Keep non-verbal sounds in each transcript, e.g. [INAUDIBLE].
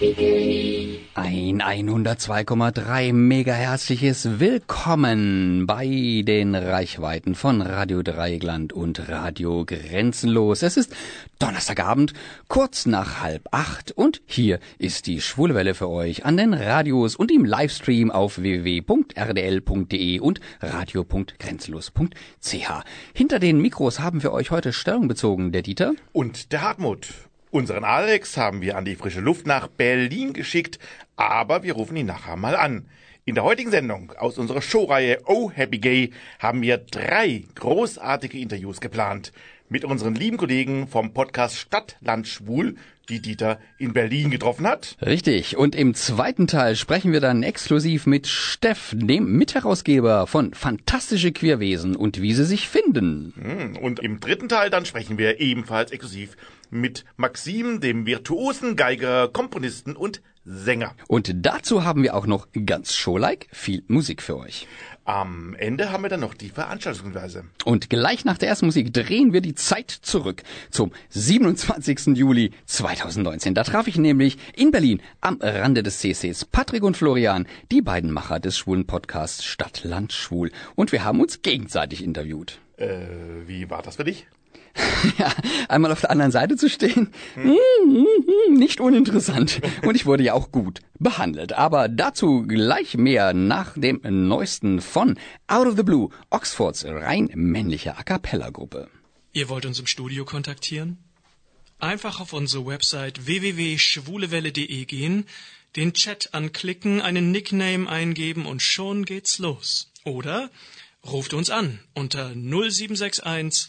Ein 102,3 mega herzliches Willkommen bei den Reichweiten von Radio Dreigland und Radio Grenzenlos. Es ist Donnerstagabend, kurz nach halb acht und hier ist die Schwule Welle für euch an den Radios und im Livestream auf www.rdl.de und radio.grenzenlos.ch. Hinter den Mikros haben wir euch heute Stellung bezogen, der Dieter und der Hartmut. Unseren Alex haben wir an die frische Luft nach Berlin geschickt, aber wir rufen ihn nachher mal an. In der heutigen Sendung aus unserer Showreihe Oh Happy Gay haben wir drei großartige Interviews geplant mit unseren lieben Kollegen vom Podcast Stadt, Land, Schwul, die Dieter in Berlin getroffen hat. Richtig. Und im zweiten Teil sprechen wir dann exklusiv mit Steff, dem Mitherausgeber von Fantastische Queerwesen und wie sie sich finden. Hm, und im dritten Teil dann sprechen wir ebenfalls exklusiv mit Maxim, dem virtuosen Geiger, Komponisten und Sänger. Und dazu haben wir auch noch ganz showlike viel Musik für euch. Am Ende haben wir dann noch die Veranstaltungshinweise. Und gleich nach der ersten Musik drehen wir die Zeit zurück zum 27. Juli 2019. Da traf ich nämlich in Berlin am Rande des CCs Patrick und Florian, die beiden Macher des schwulen Podcasts Stadt, Land, Schwul. Und wir haben uns gegenseitig interviewt. Äh, wie war das für dich? [LAUGHS] ja, einmal auf der anderen Seite zu stehen, hm. nicht uninteressant. Und ich wurde ja auch gut behandelt. Aber dazu gleich mehr nach dem neuesten von Out of the Blue, Oxfords rein männliche A Cappella-Gruppe. Ihr wollt uns im Studio kontaktieren? Einfach auf unsere Website www.schwulewelle.de gehen, den Chat anklicken, einen Nickname eingeben und schon geht's los. Oder ruft uns an unter 0761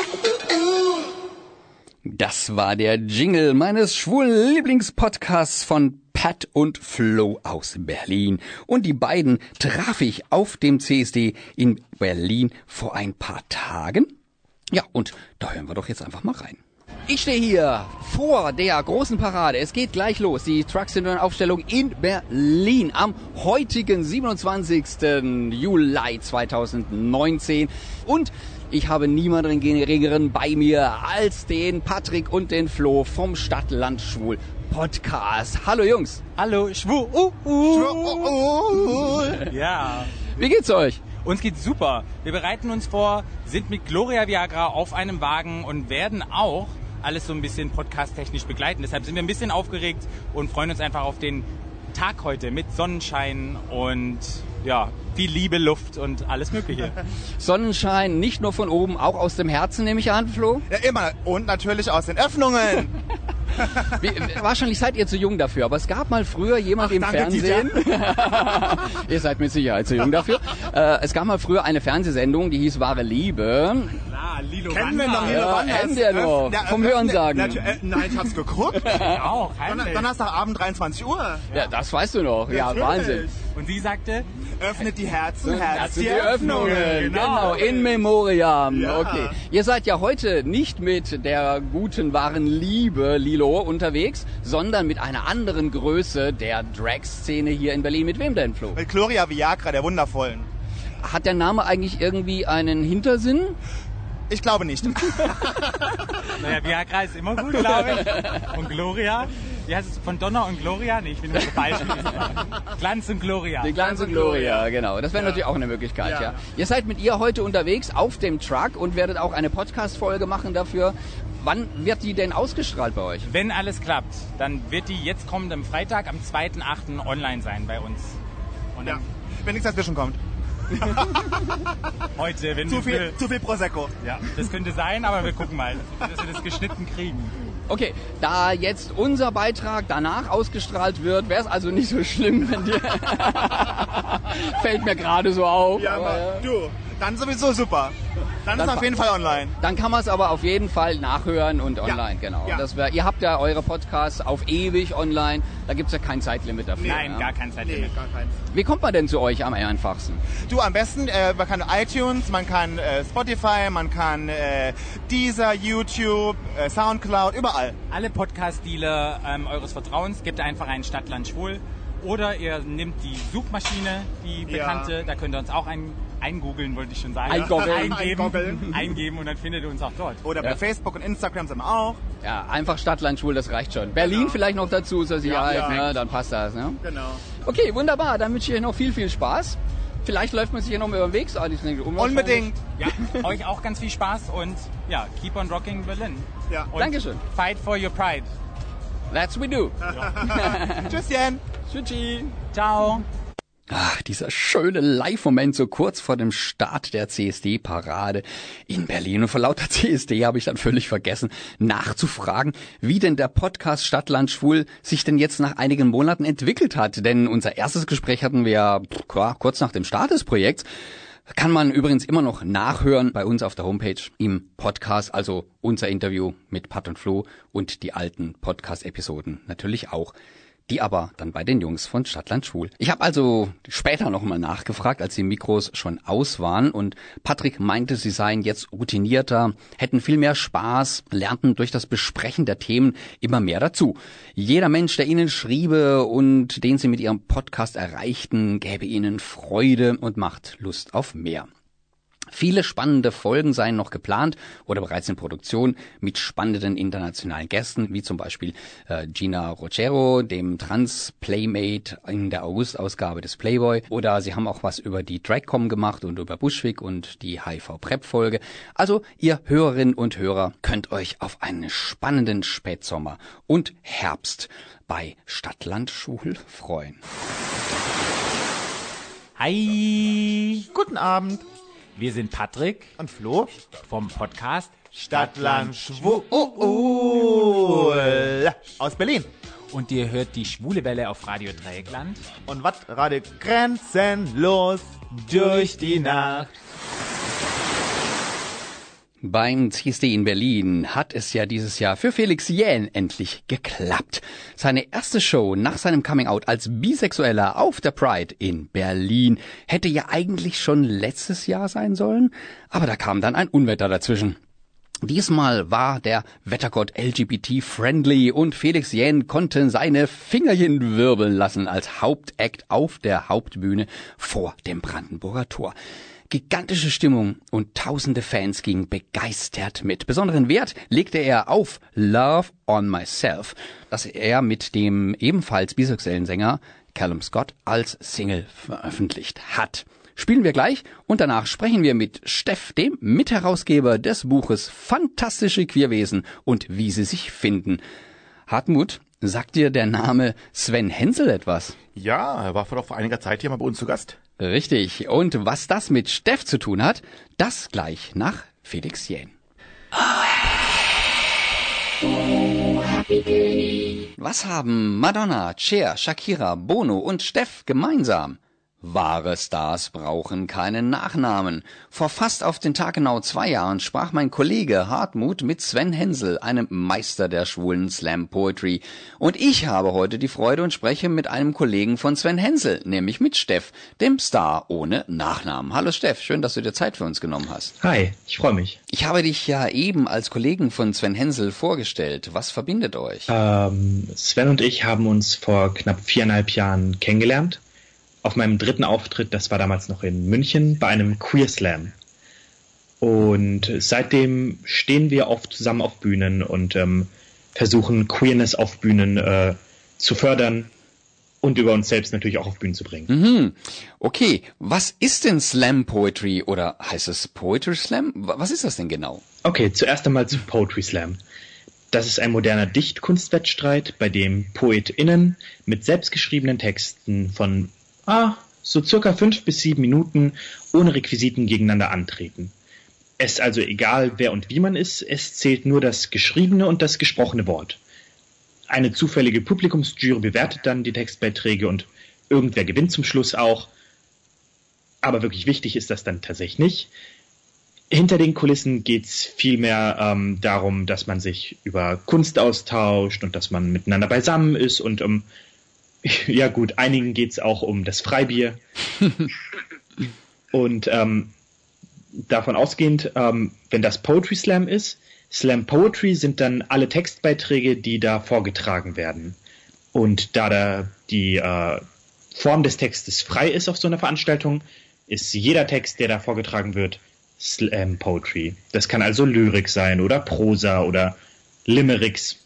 Das war der Jingle meines schwulen Lieblingspodcasts von Pat und Flo aus Berlin. Und die beiden traf ich auf dem CSD in Berlin vor ein paar Tagen. Ja, und da hören wir doch jetzt einfach mal rein. Ich stehe hier vor der großen Parade. Es geht gleich los. Die Trucks in Aufstellung in Berlin am heutigen 27. Juli 2019. Und ich habe niemanden geringeren bei mir als den Patrick und den Flo vom Stadtland Schwul Podcast. Hallo Jungs. Hallo Schwul. Uh, uh. Ja. Wie geht's euch? Uns geht's super. Wir bereiten uns vor, sind mit Gloria Viagra auf einem Wagen und werden auch alles so ein bisschen podcast-technisch begleiten. Deshalb sind wir ein bisschen aufgeregt und freuen uns einfach auf den Tag heute mit Sonnenschein und ja, viel Liebe, Luft und alles Mögliche. [LAUGHS] Sonnenschein nicht nur von oben, auch aus dem Herzen nehme ich an, Flo? Ja, immer. Und natürlich aus den Öffnungen. [LAUGHS] Wie, wahrscheinlich seid ihr zu jung dafür, aber es gab mal früher jemand Ach, im Fernsehen. [LAUGHS] ihr seid mit Sicherheit zu jung dafür. Äh, es gab mal früher eine Fernsehsendung, die hieß Wahre Liebe. Klar, Lilo Kennen wir noch Lilo ja, Kennen wir noch. Ja, vom Hörensagen. Äh, nein, ich hab's geguckt. [LAUGHS] auch. Donnerstagabend 23 Uhr. Ja, das weißt du noch. Ja, Natürlich. Wahnsinn. Und sie sagte, öffnet die Herzen, Herz die, die Öffnungen. Genau. genau, in Memoriam. Ja. Okay. Ihr seid ja heute nicht mit der guten, wahren Liebe, Lilo, unterwegs, sondern mit einer anderen Größe der Drag-Szene hier in Berlin. Mit wem denn, Flo? Mit Gloria Viagra, der Wundervollen. Hat der Name eigentlich irgendwie einen Hintersinn? Ich glaube nicht. [LAUGHS] [LAUGHS] naja, Viagra ist immer gut, glaube ich. Und Gloria? Wie heißt es? Von Donner und Gloria? Nee, ich bin nur so Beispiel. [LAUGHS] Glanz und Gloria. Die Glanz und Gloria, genau. Das wäre ja. natürlich auch eine Möglichkeit, ja. ja. Ihr seid mit ihr heute unterwegs auf dem Truck und werdet auch eine Podcast-Folge machen dafür. Wann wird die denn ausgestrahlt bei euch? Wenn alles klappt, dann wird die jetzt kommenden Freitag am 2.8. online sein bei uns. Und ja. Wenn nichts dazwischen kommt. [LAUGHS] Heute, wenn zu viel, zu viel Prosecco. Ja, das könnte sein, aber wir gucken mal, dass wir das geschnitten kriegen. Okay, da jetzt unser Beitrag danach ausgestrahlt wird, wäre es also nicht so schlimm, wenn dir [LAUGHS] fällt mir gerade so auf. Ja, aber, ja. du, dann sowieso super. Dann ist es auf jeden Fall online. Dann kann man es aber auf jeden Fall nachhören und online, genau. Ja. Das wär, ihr habt ja eure Podcasts auf ewig online. Da gibt's ja kein Zeitlimit dafür. Nein, ja. gar kein Nee, Zeitlimit. gar keins. Wie kommt man denn zu euch am einfachsten? Du, am besten, äh, man kann iTunes, man kann äh, Spotify, man kann äh, Deezer, YouTube, äh, Soundcloud, überall. Alle Podcast-Dealer ähm, eures Vertrauens gebt einfach ein Stadtland Schwul. Oder ihr nehmt die Suchmaschine, die Ja. bekannte, da könnt ihr uns auch ein, eingoogeln, wollte ich schon sagen. Eingoggeln. Eingeben, Eingoggeln. eingeben und dann findet ihr uns auch dort. Oder bei Ja. Facebook und Instagram sind wir auch. Ja, einfach Stadtland Schwul, das reicht schon. Berlin Genau. vielleicht noch dazu zur Sicherheit, Ja, ja. Ne? dann passt das. Ne? Genau. Okay, wunderbar. Dann wünsche ich euch noch viel, viel Spaß. Vielleicht läuft man sich hier noch mal über den Weg. Ah, unwahrscheinlich. Unbedingt. Ja, euch auch ganz viel Spaß und ja, keep on rocking Berlin. Ja. Und Dankeschön. Fight for your pride. That's we do. [LAUGHS] Tschüsschen. Tschüssi. Ciao. Ach, dieser schöne Live-Moment so kurz vor dem Start der CSD-Parade in Berlin. Und vor lauter CSD habe ich dann völlig vergessen, nachzufragen, wie denn der Podcast Stadtland Schwul sich denn jetzt nach einigen Monaten entwickelt hat. Denn unser erstes Gespräch hatten wir ja kurz nach dem Start des Projekts. Kann man übrigens immer noch nachhören bei uns auf der Homepage im Podcast, also unser Interview mit Pat und Flo und die alten Podcast-Episoden natürlich auch die aber dann bei den Jungs von Stadtland Schwul. Ich habe also später nochmal nachgefragt, als die Mikros schon aus waren und Patrick meinte, sie seien jetzt routinierter, hätten viel mehr Spaß, lernten durch das Besprechen der Themen immer mehr dazu. Jeder Mensch, der ihnen schriebe und den sie mit ihrem Podcast erreichten, gäbe ihnen Freude und macht Lust auf mehr. Viele spannende Folgen seien noch geplant oder bereits in Produktion mit spannenden internationalen Gästen, wie zum Beispiel äh, Gina Rocero, dem Trans-Playmate in der August-Ausgabe des Playboy. Oder sie haben auch was über die Dragcom gemacht und über Bushwick und die HIV-Prep-Folge. Also ihr Hörerinnen und Hörer könnt euch auf einen spannenden Spätsommer und Herbst bei Stadtland Schul freuen. Hi. Guten Abend. Wir sind Patrick Und Flo? vom Podcast Stadtland Schwul. Aus Berlin. und ihr hört die Schwule Welle auf Radio Dreieckland. Und was? Radio grenzenlos durch die Nacht. Beim CSD in Berlin hat es ja dieses Jahr für Felix Jähn endlich geklappt. Seine erste Show nach seinem Coming-out als Bisexueller auf der Pride in Berlin hätte ja eigentlich schon letztes Jahr sein sollen, aber da kam dann ein Unwetter dazwischen. Diesmal war der Wettergott LGBT-friendly und Felix Jähn konnte seine Fingerchen wirbeln lassen als Hauptakt auf der Hauptbühne vor dem Brandenburger Tor. Gigantische Stimmung und tausende Fans gingen begeistert mit. Besonderen Wert legte er auf Love on Myself, das er mit dem ebenfalls bisexuellen Sänger Callum Scott als Single veröffentlicht hat. Spielen wir gleich und danach sprechen wir mit Steff, dem Mitherausgeber des Buches Fantastische Queerwesen und wie sie sich finden. Hartmut, sagt dir der Name Sven Hensel etwas? Ja, er war vor einiger Zeit hier mal bei uns zu Gast. Richtig. Und was das mit Steff zu tun hat, das gleich nach Felix Jähn. Was haben Madonna, Cher, Shakira, Bono und Steff gemeinsam? Wahre Stars brauchen keinen Nachnamen. Vor fast auf den Tag genau zwei Jahren sprach mein Kollege Hartmut mit Sven Hensel, einem Meister der schwulen Slam Poetry. Und ich habe heute die Freude und spreche mit einem Kollegen von Sven Hensel, nämlich mit Steff, dem Star ohne Nachnamen. Hallo Steff, schön, dass du dir Zeit für uns genommen hast. Hi, ich freue mich. Ich habe dich ja eben als Kollegen von Sven Hensel vorgestellt. Was verbindet euch? Ähm, Sven und ich haben uns vor knapp viereinhalb Jahren kennengelernt. Auf meinem dritten Auftritt, das war damals noch in München, bei einem Queer Slam. Und seitdem stehen wir oft zusammen auf Bühnen und ähm, versuchen Queerness auf Bühnen äh, zu fördern und über uns selbst natürlich auch auf Bühnen zu bringen. Mhm. Okay, was ist denn Slam Poetry oder heißt es Poetry Slam? Wa- Was ist das denn genau? Okay, zuerst einmal zu Poetry Slam. Das ist ein moderner Dichtkunstwettstreit, bei dem PoetInnen mit selbstgeschriebenen Texten von ah, so circa fünf bis sieben Minuten ohne Requisiten gegeneinander antreten. Es ist also egal, wer und wie man ist, es zählt nur das geschriebene und das gesprochene Wort. Eine zufällige Publikumsjury bewertet dann die Textbeiträge und irgendwer gewinnt zum Schluss auch. Aber wirklich wichtig ist das dann tatsächlich nicht. hinter den Kulissen geht's vielmehr ähm, darum, dass man sich über Kunst austauscht und dass man miteinander beisammen ist und um [LAUGHS] ja gut, einigen geht's auch um das Freibier. [LAUGHS] und ähm, davon ausgehend, ähm, wenn das Poetry Slam ist, Slam Poetry sind dann alle Textbeiträge, die da vorgetragen werden. Und da da die äh, Form des Textes frei ist auf so einer Veranstaltung, ist jeder Text, der da vorgetragen wird, Slam Poetry. Das kann also Lyrik sein oder Prosa oder Limericks.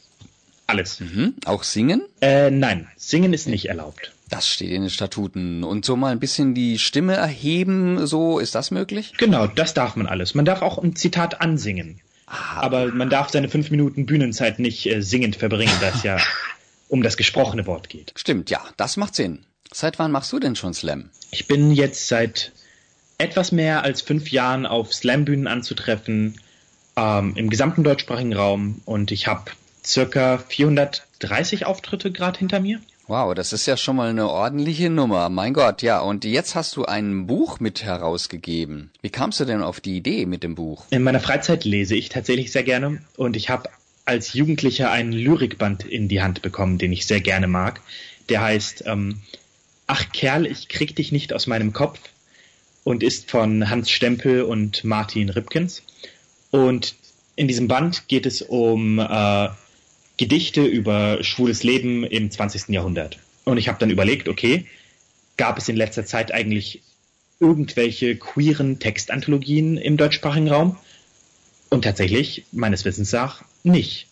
Alles. Mhm. Auch singen? Äh, nein, singen ist nicht erlaubt. Das steht in den Statuten. Und so mal ein bisschen die Stimme erheben, so ist das möglich? Genau, das darf man alles. Man darf auch ein Zitat ansingen. Ah. Aber man darf seine fünf Minuten Bühnenzeit nicht äh, singend verbringen, da es ja [LAUGHS] um das gesprochene Wort geht. Stimmt, ja, das macht Sinn. Seit wann machst du denn schon Slam? Ich bin jetzt seit etwas mehr als fünf Jahren auf Slam-Bühnen anzutreffen, ähm, im gesamten deutschsprachigen Raum. Und ich habe circa 430 Auftritte gerade hinter mir. Wow, das ist ja schon mal eine ordentliche Nummer. Mein Gott, ja. Und jetzt hast du ein Buch mit herausgegeben. Wie kamst du denn auf die Idee mit dem Buch? In meiner Freizeit lese ich tatsächlich sehr gerne und ich habe als Jugendlicher einen Lyrikband in die Hand bekommen, den ich sehr gerne mag. Der heißt ähm, Ach Kerl, ich krieg dich nicht aus meinem Kopf und ist von Hans Stempel und Martin Ripkins. Und in diesem Band geht es um äh, Gedichte über schwules Leben im 20. Jahrhundert. Und ich habe dann überlegt, okay, gab es in letzter Zeit eigentlich irgendwelche queeren Textanthologien im deutschsprachigen Raum? Und tatsächlich, meines Wissens nach, nicht.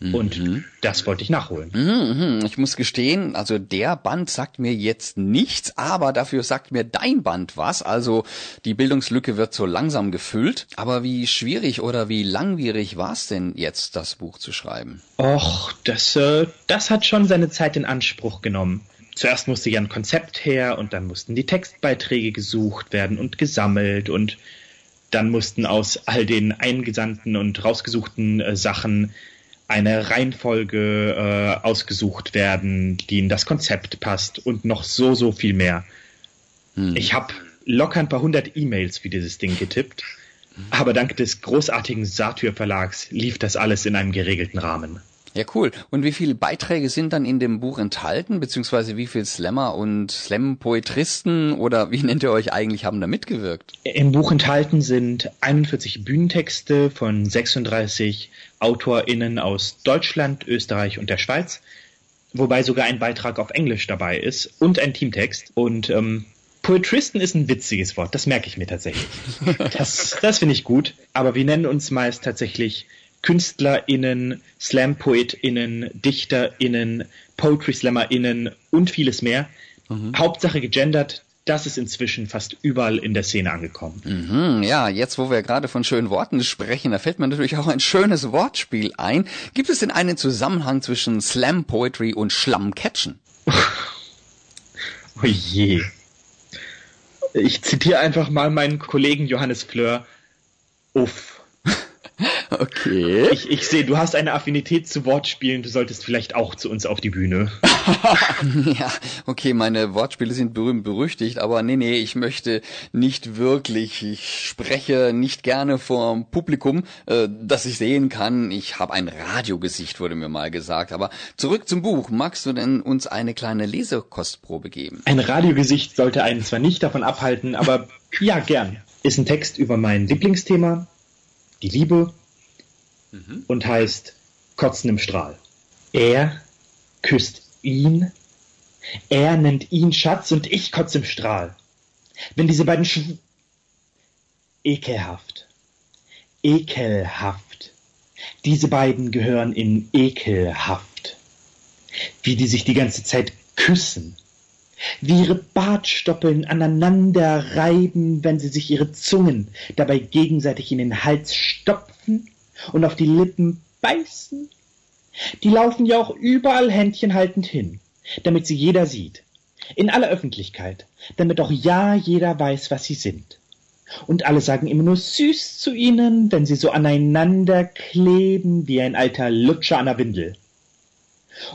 Und mhm. das wollte ich nachholen. Mhm, mhm. Ich muss gestehen, also der Band sagt mir jetzt nichts, aber dafür sagt mir dein Band was. Also die Bildungslücke wird so langsam gefüllt. Aber wie schwierig oder wie langwierig war es denn jetzt, das Buch zu schreiben? Och, das, äh, das hat schon seine Zeit in Anspruch genommen. Zuerst musste ja ein Konzept her und dann mussten die Textbeiträge gesucht werden und gesammelt und dann mussten aus all den eingesandten und rausgesuchten äh, Sachen eine Reihenfolge äh, ausgesucht werden, die in das Konzept passt und noch so, so viel mehr. Hm. Ich habe locker ein paar hundert E-Mails für dieses Ding getippt, aber dank des großartigen Satyr Verlags lief das alles in einem geregelten Rahmen. Ja, cool. Und wie viele Beiträge sind dann in dem Buch enthalten, beziehungsweise wie viele Slammer und Slam-Poetristen oder wie nennt ihr euch eigentlich, haben da mitgewirkt? Im Buch enthalten sind 41 Bühnentexte von 36 AutorInnen aus Deutschland, Österreich und der Schweiz, wobei sogar ein Beitrag auf Englisch dabei ist und ein Teamtext. Und ähm, Poetristen ist ein witziges Wort, das merke ich mir tatsächlich. [LAUGHS] Das, das finde ich gut, aber wir nennen uns meist tatsächlich KünstlerInnen, Slam-PoetInnen, DichterInnen, Poetry-SlammerInnen und vieles mehr. Mhm. Hauptsache gegendert, das ist inzwischen fast überall in der Szene angekommen. Mhm, ja, jetzt wo wir gerade von schönen Worten sprechen, da fällt mir natürlich auch ein schönes Wortspiel ein. Gibt es denn einen Zusammenhang zwischen Slam Poetry und Schlammcatchen? [LAUGHS] oh je. Ich zitiere einfach mal meinen Kollegen Johannes Fleur. Uff. [LAUGHS] Okay. Ich, ich sehe, du hast eine Affinität zu Wortspielen, du solltest vielleicht auch zu uns auf die Bühne. [LAUGHS] ja, okay, meine Wortspiele sind berühmt berüchtigt, aber nee, nee, ich möchte nicht wirklich. Ich spreche nicht gerne vor Publikum, äh, das ich sehen kann. Ich habe ein Radiogesicht, wurde mir mal gesagt. Aber zurück zum Buch. Magst du denn uns eine kleine Lesekostprobe geben? Ein Radiogesicht sollte einen zwar nicht davon abhalten, aber [LAUGHS] ja, gern. Ist ein Text über mein Lieblingsthema, die Liebe mhm. und heißt Kotzen im Strahl. Er küsst ihn, er nennt ihn Schatz und ich kotze im Strahl. Wenn diese beiden Sch ekelhaft, ekelhaft, diese beiden gehören in ekelhaft, wie die sich die ganze Zeit küssen, wie ihre Bartstoppeln aneinander reiben, wenn sie sich ihre Zungen dabei gegenseitig in den Hals stopfen und auf die Lippen beißen? Die laufen ja auch überall Händchen haltend hin, damit sie jeder sieht. In aller Öffentlichkeit, damit auch ja jeder weiß, was sie sind. Und alle sagen immer nur süß zu ihnen, wenn sie so aneinander kleben wie ein alter Lutscher an der Windel.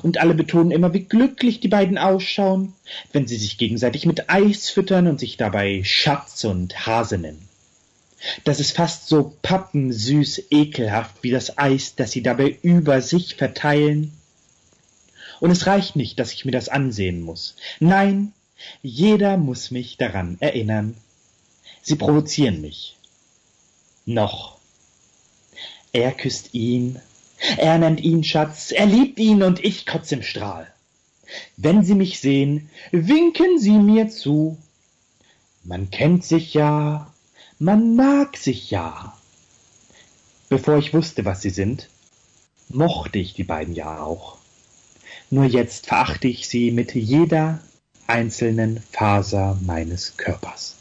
Und alle betonen immer, wie glücklich die beiden ausschauen, wenn sie sich gegenseitig mit Eis füttern und sich dabei Schatz und Hase nennen. Das ist fast so pappensüß ekelhaft wie das Eis, das sie dabei über sich verteilen. Und es reicht nicht, dass ich mir das ansehen muss. Nein, jeder muss mich daran erinnern. Sie provozieren mich. Noch. Er küsst ihn, er nennt ihn Schatz, er liebt ihn und ich kotz im Strahl. Wenn Sie mich sehen, winken Sie mir zu. Man kennt sich ja, man mag sich ja. Bevor ich wusste, was sie sind, mochte ich die beiden ja auch. Nur jetzt verachte ich sie mit jeder einzelnen Faser meines Körpers.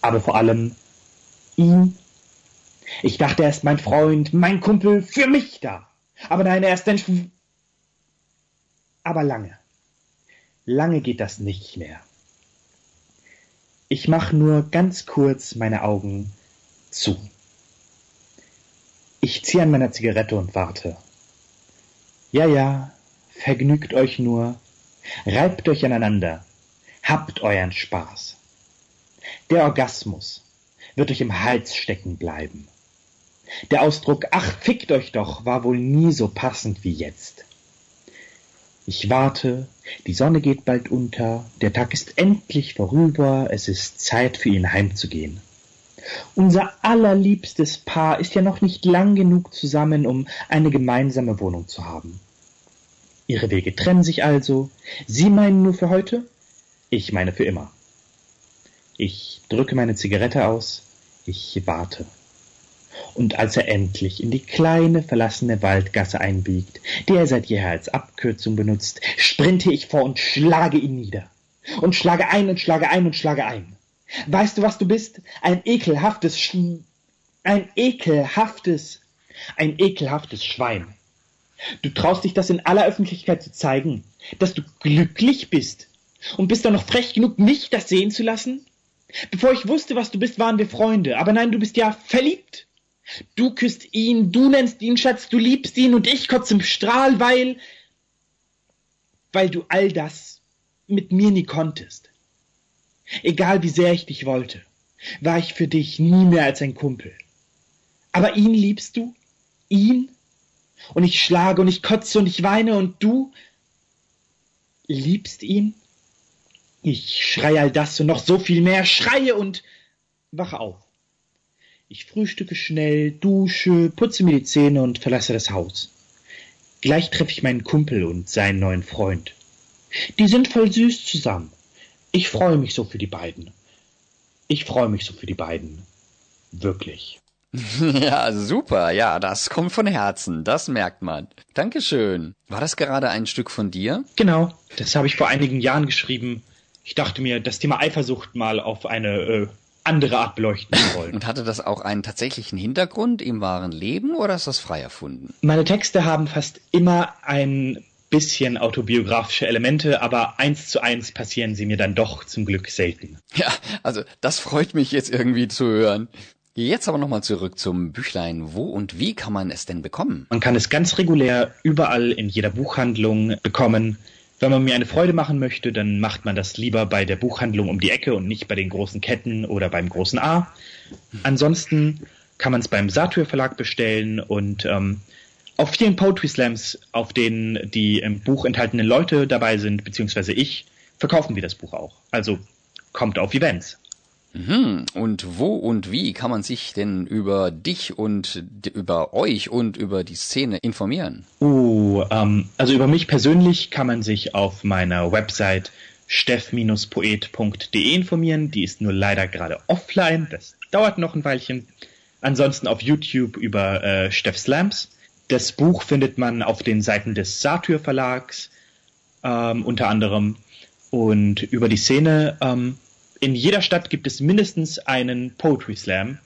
Aber vor allem ihn. Ich dachte, er ist mein Freund, mein Kumpel, für mich da. Aber nein, er ist ein... Sch Aber lange, lange geht das nicht mehr. Ich mach nur ganz kurz meine Augen zu. Ich ziehe an meiner Zigarette und warte. Ja, ja, vergnügt euch nur, reibt euch aneinander, habt euren Spaß. Der Orgasmus wird euch im Hals stecken bleiben. Der Ausdruck Ach, fickt euch doch war wohl nie so passend wie jetzt. Ich warte, die Sonne geht bald unter, der Tag ist endlich vorüber, es ist Zeit für ihn heimzugehen. Unser allerliebstes Paar ist ja noch nicht lang genug zusammen, um eine gemeinsame Wohnung zu haben. Ihre Wege trennen sich also. Sie meinen nur für heute, ich meine für immer. Ich drücke meine Zigarette aus, ich warte. Und als er endlich in die kleine verlassene Waldgasse einbiegt, die er seit jeher als Abkürzung benutzt, sprinte ich vor und schlage ihn nieder. Und schlage ein und schlage ein und schlage ein. Weißt du, was du bist? Ein ekelhaftes Sch ein ekelhaftes, ein ekelhaftes Schwein. Du traust dich das in aller Öffentlichkeit zu zeigen, dass du glücklich bist und bist doch noch frech genug, mich das sehen zu lassen? Bevor ich wusste, was du bist, waren wir Freunde, aber nein, du bist ja verliebt. Du küsst ihn, du nennst ihn Schatz, du liebst ihn und ich kotze im Strahl, weil, weil du all das mit mir nie konntest. Egal wie sehr ich dich wollte, war ich für dich nie mehr als ein Kumpel. Aber ihn liebst du? Ihn? und ich schlage und ich kotze und ich weine und du liebst ihn? Ich schreie all das und noch so viel mehr, schreie und wache auf. Ich frühstücke schnell, dusche, putze mir die Zähne und verlasse das Haus. Gleich treffe ich meinen Kumpel und seinen neuen Freund. Die sind voll süß zusammen. Ich freue mich so für die beiden. Ich freue mich so für die beiden. Wirklich. [LAUGHS] Ja, super. Ja, das kommt von Herzen. Das merkt man. Dankeschön. War das gerade ein Stück von dir? Genau. Das habe ich vor einigen Jahren geschrieben. Ich dachte mir, das Thema Eifersucht mal auf eine äh, andere Art beleuchten [LAUGHS] wollen. Und hatte das auch einen tatsächlichen Hintergrund im wahren Leben oder ist das frei erfunden? Meine Texte haben fast immer ein bisschen autobiografische Elemente, aber eins zu eins passieren sie mir dann doch zum Glück selten. Ja, also das freut mich jetzt irgendwie zu hören. Jetzt aber nochmal zurück zum Büchlein. Wo und wie kann man es denn bekommen? Man kann es ganz regulär überall in jeder Buchhandlung bekommen. Wenn man mir eine Freude machen möchte, dann macht man das lieber bei der Buchhandlung um die Ecke und nicht bei den großen Ketten oder beim großen A. Ansonsten kann man es beim Satyr Verlag bestellen und ähm, auf vielen Poetry Slams, auf denen die im Buch enthaltenen Leute dabei sind, beziehungsweise ich, verkaufen wir das Buch auch. Also kommt auf Events. Mhm. Und wo und wie kann man sich denn über dich und über euch und über die Szene informieren? Oh, ähm, also über mich persönlich kann man sich auf meiner Website steff-poet.de informieren. Die ist nur leider gerade offline. Das dauert noch ein Weilchen. Ansonsten auf YouTube über äh, Steff Slams. Das Buch findet man auf den Seiten des Satyr Verlags ähm, unter anderem. Und über die Szene ähm, in jeder Stadt gibt es mindestens einen Poetry Slam.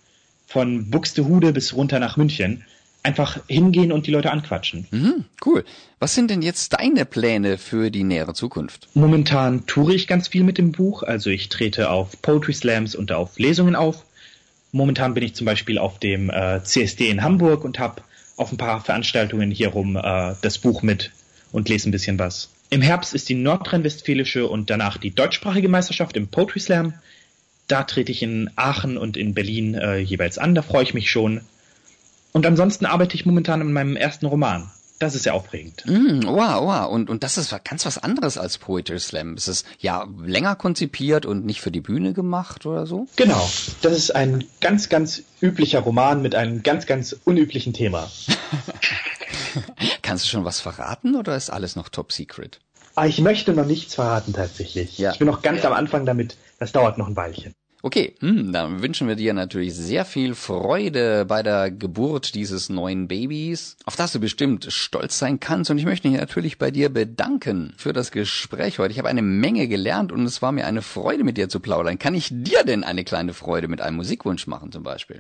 Von Buxtehude bis runter nach München. Einfach hingehen und die Leute anquatschen. Mhm, cool. Was sind denn jetzt deine Pläne für die nähere Zukunft? Momentan toure ich ganz viel mit dem Buch. Also ich trete auf Poetry Slams und auf Lesungen auf. Momentan bin ich zum Beispiel auf dem äh, CSD in Hamburg und habe auf ein paar Veranstaltungen hier rum äh, das Buch mit und lese ein bisschen was. Im Herbst ist die nordrhein-westfälische und danach die deutschsprachige Meisterschaft im Poetry Slam. Da trete ich in Aachen und in Berlin äh, jeweils an, da freue ich mich schon. Und ansonsten arbeite ich momentan an meinem ersten Roman. Das ist sehr aufregend. Mm, wow, wow. Und, und das ist ganz was anderes als Poetry Slam. Es ist ja länger konzipiert und nicht für die Bühne gemacht oder so? Genau. Das ist ein ganz, ganz üblicher Roman mit einem ganz, ganz unüblichen Thema. [LAUGHS] Kannst du schon was verraten oder ist alles noch top secret? Ah, ich möchte noch nichts verraten tatsächlich. Ja. Ich bin noch ganz am Anfang damit. Das dauert noch ein Weilchen. Okay, hm, dann wünschen wir dir natürlich sehr viel Freude bei der Geburt dieses neuen Babys, auf das du bestimmt stolz sein kannst. Und ich möchte mich natürlich bei dir bedanken für das Gespräch heute. Ich habe eine Menge gelernt und es war mir eine Freude, mit dir zu plaudern. Kann ich dir denn eine kleine Freude mit einem Musikwunsch machen zum Beispiel?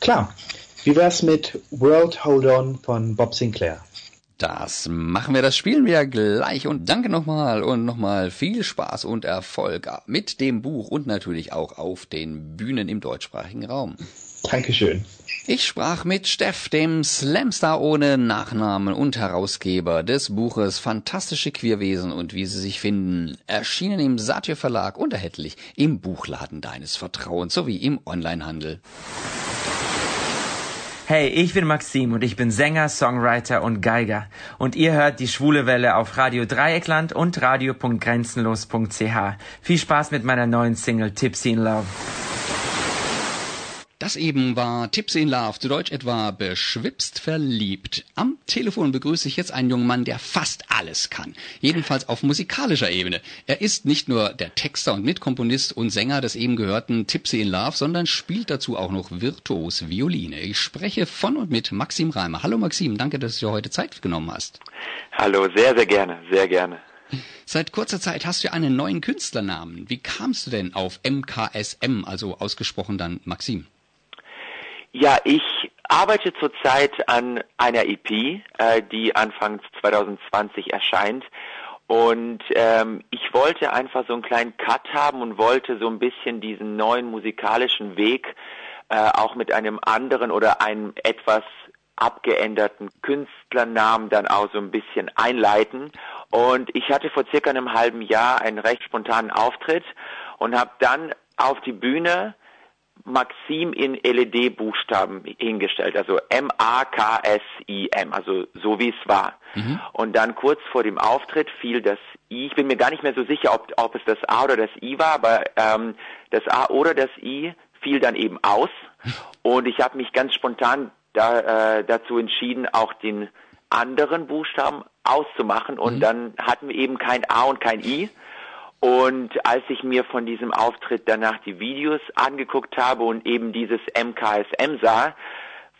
Klar. Wie wär's mit World Hold On von Bob Sinclair? Das machen wir, das spielen wir gleich und danke nochmal und nochmal viel Spaß und Erfolg mit dem Buch und natürlich auch auf den Bühnen im deutschsprachigen Raum. Dankeschön. Ich sprach mit Steff, dem Slamstar ohne Nachnamen und Herausgeber des Buches Fantastische Queerwesen und wie sie sich finden, erschienen im Satyr Verlag und erhältlich im Buchladen deines Vertrauens sowie im Onlinehandel. Hey, ich bin Maxim und ich bin Sänger, Songwriter und Geiger. Und ihr hört die Schwule Welle auf Radio Dreieckland und radio.grenzenlos.ch. Viel Spaß mit meiner neuen Single Tipsy in Love. Das eben war Tipsy in Love, zu Deutsch etwa beschwipst verliebt. Am Telefon begrüße ich jetzt einen jungen Mann, der fast alles kann. Jedenfalls auf musikalischer Ebene. Er ist nicht nur der Texter und Mitkomponist und Sänger des eben gehörten Tipsy in Love, sondern spielt dazu auch noch virtuos Violine. Ich spreche von und mit Maxim Reimer. Hallo Maxim, danke, dass du dir heute Zeit genommen hast. Hallo, sehr, sehr gerne, sehr gerne. Seit kurzer Zeit hast du einen neuen Künstlernamen. Wie kamst du denn auf MKSM, also ausgesprochen dann Maxim? Ja, ich arbeite zurzeit an einer EP, äh, die Anfang 2020 erscheint. Und ähm, ich wollte einfach so einen kleinen Cut haben und wollte so ein bisschen diesen neuen musikalischen Weg äh, auch mit einem anderen oder einem etwas abgeänderten Künstlernamen dann auch so ein bisschen einleiten. Und ich hatte vor circa einem halben Jahr einen recht spontanen Auftritt und habe dann auf die Bühne Maxim in LED-Buchstaben hingestellt, also M-A-K-S-I-M, also so wie es war. Mhm. Und dann kurz vor dem Auftritt fiel das I, ich bin mir gar nicht mehr so sicher, ob, ob es das A oder das I war, aber ähm, das A oder das I fiel dann eben aus. [LAUGHS] Und ich habe mich ganz spontan da, äh, dazu entschieden, auch den anderen Buchstaben auszumachen. Und mhm. dann hatten wir eben kein A und kein I. Und als ich mir von diesem Auftritt danach die Videos angeguckt habe und eben dieses MKSM sah,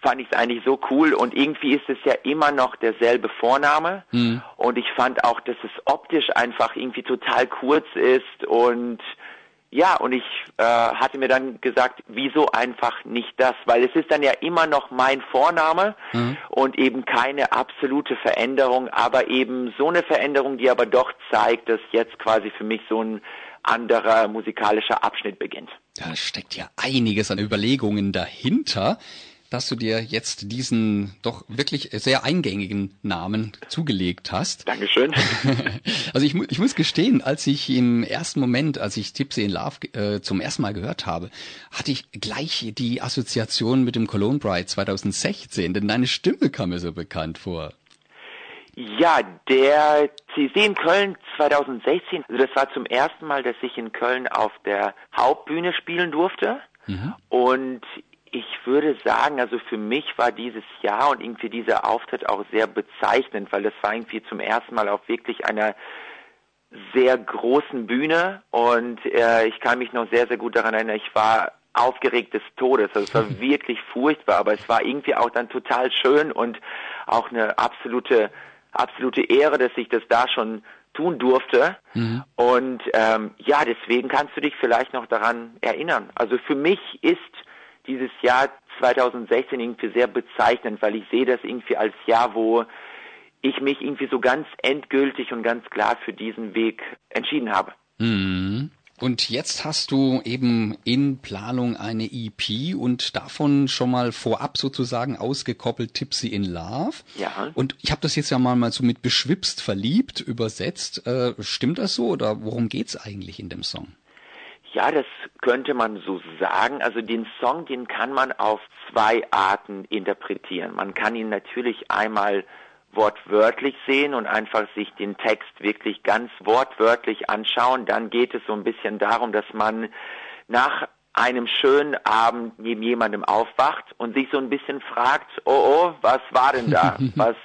fand ich es eigentlich so cool und irgendwie ist es ja immer noch derselbe Vorname mhm. und ich fand auch, dass es optisch einfach irgendwie total kurz ist und ja, und ich äh, hatte mir dann gesagt, wieso einfach nicht das? Weil es ist dann ja immer noch mein Vorname mhm. und eben keine absolute Veränderung, aber eben so eine Veränderung, die aber doch zeigt, dass jetzt quasi für mich so ein anderer musikalischer Abschnitt beginnt. Da steckt ja einiges an Überlegungen dahinter dass du dir jetzt diesen doch wirklich sehr eingängigen Namen zugelegt hast. Dankeschön. [LAUGHS] Also ich, ich muss gestehen, als ich im ersten Moment, als ich Tipsy in Love äh, zum ersten Mal gehört habe, hatte ich gleich die Assoziation mit dem Cologne Bride 2016, denn deine Stimme kam mir so bekannt vor. Ja, der CC in Köln 2016, also das war zum ersten Mal, dass ich in Köln auf der Hauptbühne spielen durfte. Mhm. Und ich würde sagen, also für mich war dieses Jahr und irgendwie dieser Auftritt auch sehr bezeichnend, weil das war irgendwie zum ersten Mal auf wirklich einer sehr großen Bühne und äh, ich kann mich noch sehr, sehr gut daran erinnern, ich war aufgeregt des Todes. Also es war [LAUGHS] wirklich furchtbar, aber es war irgendwie auch dann total schön und auch eine absolute, absolute Ehre, dass ich das da schon tun durfte. Mhm. Und ähm, ja, deswegen kannst du dich vielleicht noch daran erinnern. Also für mich ist dieses Jahr 2016 irgendwie sehr bezeichnend, weil ich sehe das irgendwie als Jahr, wo ich mich irgendwie so ganz endgültig und ganz klar für diesen Weg entschieden habe. Mhm. Und jetzt hast du eben in Planung eine EP und davon schon mal vorab sozusagen ausgekoppelt Tipsy in Love. Ja. Und ich habe das jetzt ja mal, mal so mit beschwipst verliebt übersetzt. Äh, stimmt das so oder worum geht's eigentlich in dem Song? Ja, das könnte man so sagen. Also den Song, den kann man auf zwei Arten interpretieren. Man kann ihn natürlich einmal wortwörtlich sehen und einfach sich den Text wirklich ganz wortwörtlich anschauen. Dann geht es so ein bisschen darum, dass man nach einem schönen Abend neben jemandem aufwacht und sich so ein bisschen fragt, oh oh, was war denn da? [LAUGHS] Was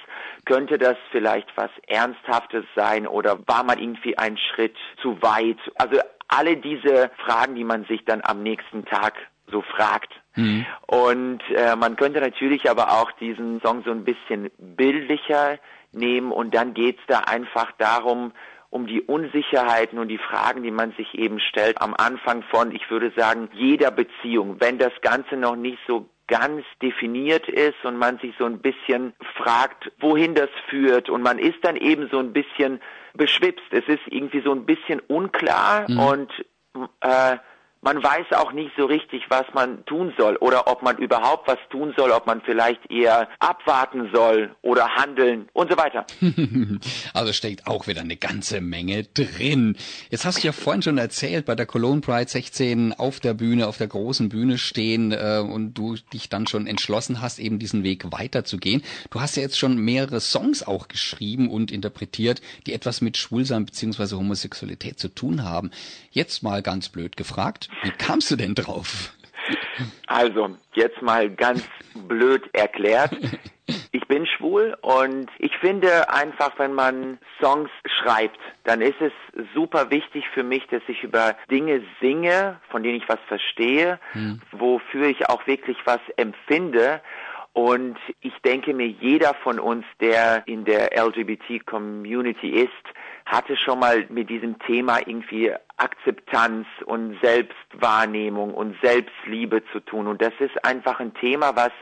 könnte das vielleicht was Ernsthaftes sein oder war man irgendwie einen Schritt zu weit? Also alle diese Fragen, die man sich dann am nächsten Tag so fragt. Mhm. Und äh, man könnte natürlich aber auch diesen Song so ein bisschen bildlicher nehmen und dann geht's da einfach darum, um die Unsicherheiten und die Fragen, die man sich eben stellt am Anfang von, ich würde sagen, jeder Beziehung. Wenn das Ganze noch nicht so ganz definiert ist und man sich so ein bisschen fragt, wohin das führt und man ist dann eben so ein bisschen beschwipst. Es ist irgendwie so ein bisschen unklar mhm. und äh, man weiß auch nicht so richtig, was man tun soll oder ob man überhaupt was tun soll, ob man vielleicht eher abwarten soll oder handeln und so weiter. [LAUGHS] also steckt auch wieder eine ganze Menge drin. Jetzt hast du ja vorhin schon erzählt, bei der Cologne Pride 16 auf der Bühne, auf der großen Bühne stehen äh, und du dich dann schon entschlossen hast, eben diesen Weg weiterzugehen. Du hast ja jetzt schon mehrere Songs auch geschrieben und interpretiert, die etwas mit Schwulsein bzw. Homosexualität zu tun haben. Jetzt mal ganz blöd gefragt, wie kamst du denn drauf? Also, jetzt mal ganz blöd erklärt. [LAUGHS] Ich bin schwul und ich finde einfach, wenn man Songs schreibt, dann ist es super wichtig für mich, dass ich über Dinge singe, von denen ich was verstehe, hm. wofür ich auch wirklich was empfinde. Und ich denke mir, jeder von uns, der in der LGBT-Community ist, hatte schon mal mit diesem Thema irgendwie Akzeptanz und Selbstwahrnehmung und Selbstliebe zu tun. Und das ist einfach ein Thema, was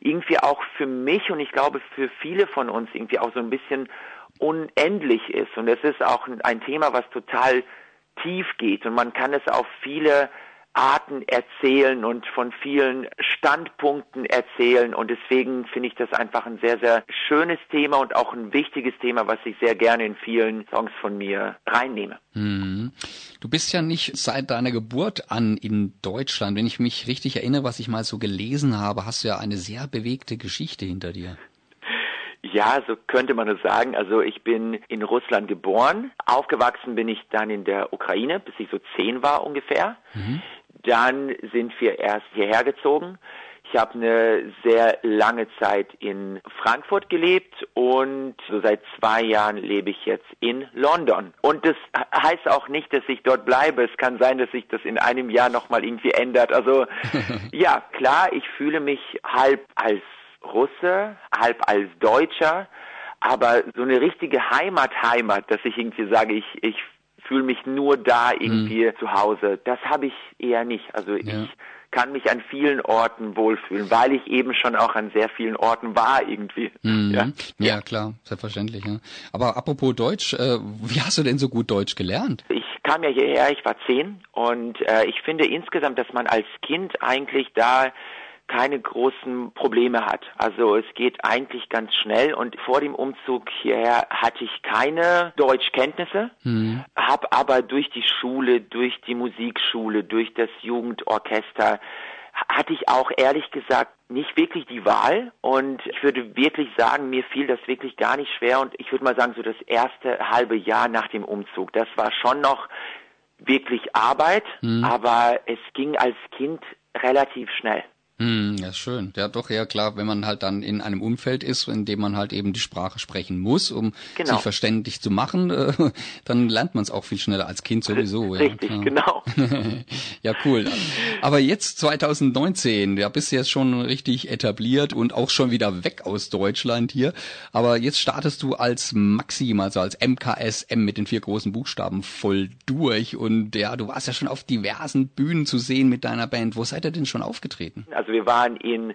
irgendwie auch für mich und ich glaube für viele von uns irgendwie auch so ein bisschen unendlich ist. Und es ist auch ein Thema, was total tief geht und man kann es auf viele Arten erzählen und von vielen Standpunkten erzählen. Und deswegen finde ich das einfach ein sehr, sehr schönes Thema und auch ein wichtiges Thema, was ich sehr gerne in vielen Songs von mir reinnehme. Mhm. Du bist ja nicht seit deiner Geburt an in Deutschland. Wenn ich mich richtig erinnere, was ich mal so gelesen habe, hast du ja eine sehr bewegte Geschichte hinter dir. Ja, so könnte man es sagen. Also ich bin in Russland geboren. Aufgewachsen bin ich dann in der Ukraine, bis ich so zehn war ungefähr. Mhm. Dann sind wir erst hierher gezogen. Ich habe eine sehr lange Zeit in Frankfurt gelebt und so seit zwei Jahren lebe ich jetzt in London. Und das heißt auch nicht, dass ich dort bleibe. Es kann sein, dass sich das in einem Jahr nochmal irgendwie ändert. Also [LAUGHS] ja, klar, ich fühle mich halb als Russe, halb als Deutscher, aber so eine richtige Heimat, Heimat, dass ich irgendwie sage, ich, ich fühle mich nur da irgendwie mhm. zu Hause. Das habe ich eher nicht. Also ja. ich kann mich an vielen Orten wohlfühlen, weil ich eben schon auch an sehr vielen Orten war irgendwie. Mhm. Ja? ja? klar, selbstverständlich. Ja. Aber apropos Deutsch, äh, wie hast du denn so gut Deutsch gelernt? Ich kam ja hierher, ich war zehn und äh, ich finde insgesamt, dass man als Kind eigentlich da keine großen Probleme hat. Also es geht eigentlich ganz schnell und vor dem Umzug hierher hatte ich keine Deutschkenntnisse, mhm. habe aber durch die Schule, durch die Musikschule, durch das Jugendorchester hatte ich auch ehrlich gesagt nicht wirklich die Wahl und ich würde wirklich sagen, mir fiel das wirklich gar nicht schwer und ich würde mal sagen, so das erste halbe Jahr nach dem Umzug, das war schon noch wirklich Arbeit, mhm. aber es ging als Kind relativ schnell. Hm, ja, schön. Ja, doch, ja klar, wenn man halt dann in einem Umfeld ist, in dem man halt eben die Sprache sprechen muss, um genau. sich verständlich zu machen, äh, [LAUGHS] dann lernt man es auch viel schneller als Kind sowieso. Richtig, ja, genau. [LAUGHS] ja, cool. Aber jetzt 2019, ja, bist du jetzt schon richtig etabliert und auch schon wieder weg aus Deutschland hier. Aber jetzt startest du als Maxim, also als MKSM mit den vier großen Buchstaben voll durch. Und ja, du warst ja schon auf diversen Bühnen zu sehen mit deiner Band. Wo seid ihr denn schon aufgetreten? Also wir waren in,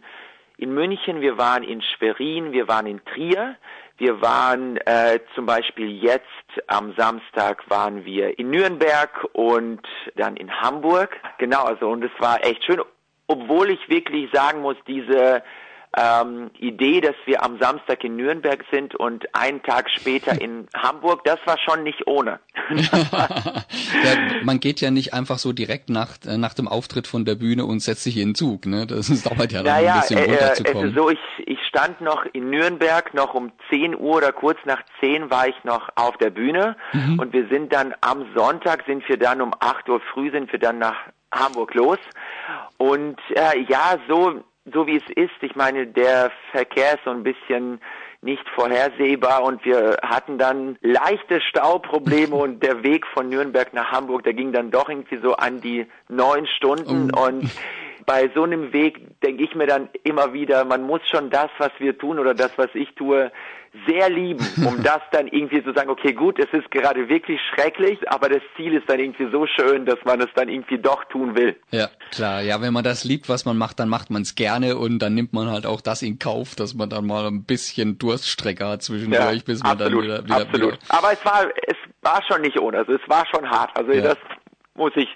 in München, wir waren in Schwerin, wir waren in Trier, wir waren äh, zum Beispiel jetzt am Samstag waren wir in Nürnberg und dann in Hamburg. Genau, also und es war echt schön, obwohl ich wirklich sagen muss, diese ähm, Idee, dass wir am Samstag in Nürnberg sind und einen Tag später in [LAUGHS] Hamburg, das war schon nicht ohne. [LAUGHS] ja, man geht ja nicht einfach so direkt nach, äh, nach dem Auftritt von der Bühne und setzt sich in den Zug. Ne? Das, dauert ja dann naja, ein bisschen äh, runterzukommen. Es ist so, ich, ich stand noch in Nürnberg, noch um 10 Uhr oder kurz nach 10 war ich noch auf der Bühne mhm. und wir sind dann am Sonntag, sind wir dann um 8 Uhr früh, sind wir dann nach Hamburg los. Und äh, ja, so, so wie es ist, ich meine, der Verkehr ist so ein bisschen nicht vorhersehbar und wir hatten dann leichte Stauprobleme [LAUGHS] und der Weg von Nürnberg nach Hamburg, der ging dann doch irgendwie so an die neun Stunden oh. und bei so einem Weg denke ich mir dann immer wieder, man muss schon das, was wir tun oder das, was ich tue, sehr lieben, [LAUGHS] um das dann irgendwie zu sagen, okay, gut, es ist gerade wirklich schrecklich, aber das Ziel ist dann irgendwie so schön, dass man es dann irgendwie doch tun will. Ja, klar. Ja, wenn man das liebt, was man macht, dann macht man es gerne und dann nimmt man halt auch das in Kauf, dass man dann mal ein bisschen Durststrecke hat zwischendurch, ja, bis man absolut, dann wieder, wieder absolut. Wieder aber es war es war schon nicht ohne, also es war schon hart. Also ja. das muss ich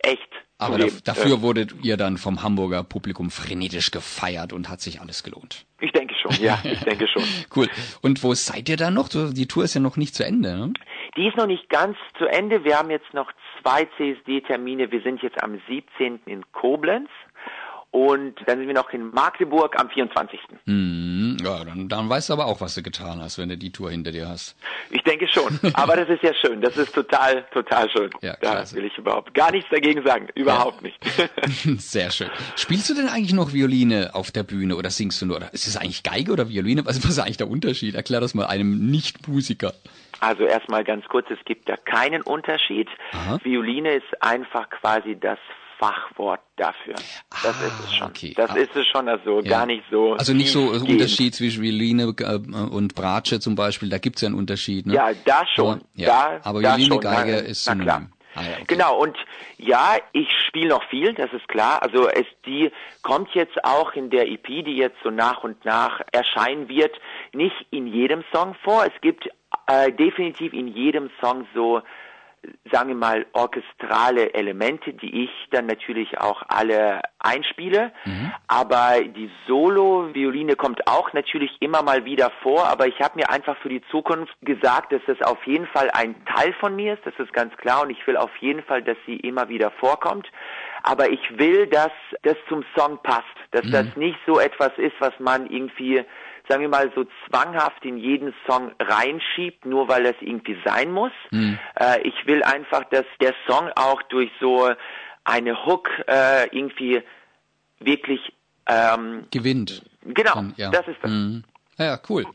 echt aber dafür wurdet ihr dann vom Hamburger Publikum frenetisch gefeiert und hat sich alles gelohnt. Ich denke schon, ja, ich denke schon. [LAUGHS] cool. Und wo seid ihr da noch? Die Tour ist ja noch nicht zu Ende, ne? Die ist noch nicht ganz zu Ende. Wir haben jetzt noch zwei CSD-Termine. Wir sind jetzt am 17. in Koblenz und dann sind wir noch in Magdeburg am 24. Hm, ja, dann, dann weißt du aber auch, was du getan hast, wenn du die Tour hinter dir hast. Ich denke schon. [LAUGHS] Aber das ist ja schön. Das ist total, total schön. Ja, da will ich überhaupt gar nichts dagegen sagen. Überhaupt ja. nicht. [LAUGHS] Sehr schön. Spielst du denn eigentlich noch Violine auf der Bühne oder singst du nur? Oder ist es eigentlich Geige oder Violine? Was ist eigentlich der Unterschied? Erklär das mal einem Nicht-Musiker. Also erstmal ganz kurz, es gibt da keinen Unterschied. Aha. Violine ist einfach quasi das Fachwort dafür. Das ah, ist es schon. Okay. Das ah, ist es schon, also ja. gar nicht so. Also nicht so ein Unterschied zwischen Violine äh, und Bratsche zum Beispiel, da gibt's ja einen Unterschied. Ne? Ja, da schon. Ja. Da, Aber da Violine, schon. Geige na, ist. Na klar. Ah, ja, okay. Genau, und ja, ich spiele noch viel, das ist klar. Also es die kommt jetzt auch in der EP, die jetzt so nach und nach erscheinen wird, nicht in jedem Song vor. Es gibt äh, definitiv in jedem Song so sagen wir mal, orchestrale Elemente, die ich dann natürlich auch alle einspiele. Mhm. Aber die Solo-Violine kommt auch natürlich immer mal wieder vor. Aber ich habe mir einfach für die Zukunft gesagt, dass das auf jeden Fall ein Teil von mir ist. Das ist ganz klar. Und ich will auf jeden Fall, dass sie immer wieder vorkommt. Aber ich will, dass das zum Song passt. Dass mhm. das nicht so etwas ist, was man irgendwie sagen wir mal, so zwanghaft in jeden Song reinschiebt, nur weil es irgendwie sein muss. Mhm. Äh, ich will einfach, dass der Song auch durch so eine Hook äh, irgendwie wirklich ähm, gewinnt. Genau, Kann, ja. das ist das. Mhm. Ja, cool.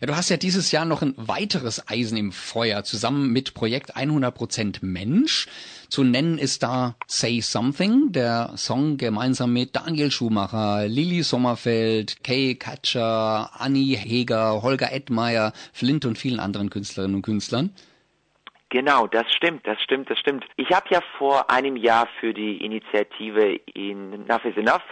Ja, du hast ja dieses Jahr noch ein weiteres Eisen im Feuer zusammen mit Projekt 100% Mensch. Zu nennen ist da Say Something, der Song gemeinsam mit Daniel Schumacher, Lili Sommerfeld, Kay Katcher, Annie Heger, Holger Edmeier, Flint und vielen anderen Künstlerinnen und Künstlern. Genau, das stimmt, das stimmt, das stimmt. Ich habe ja vor einem Jahr für die Initiative in Enough is Enough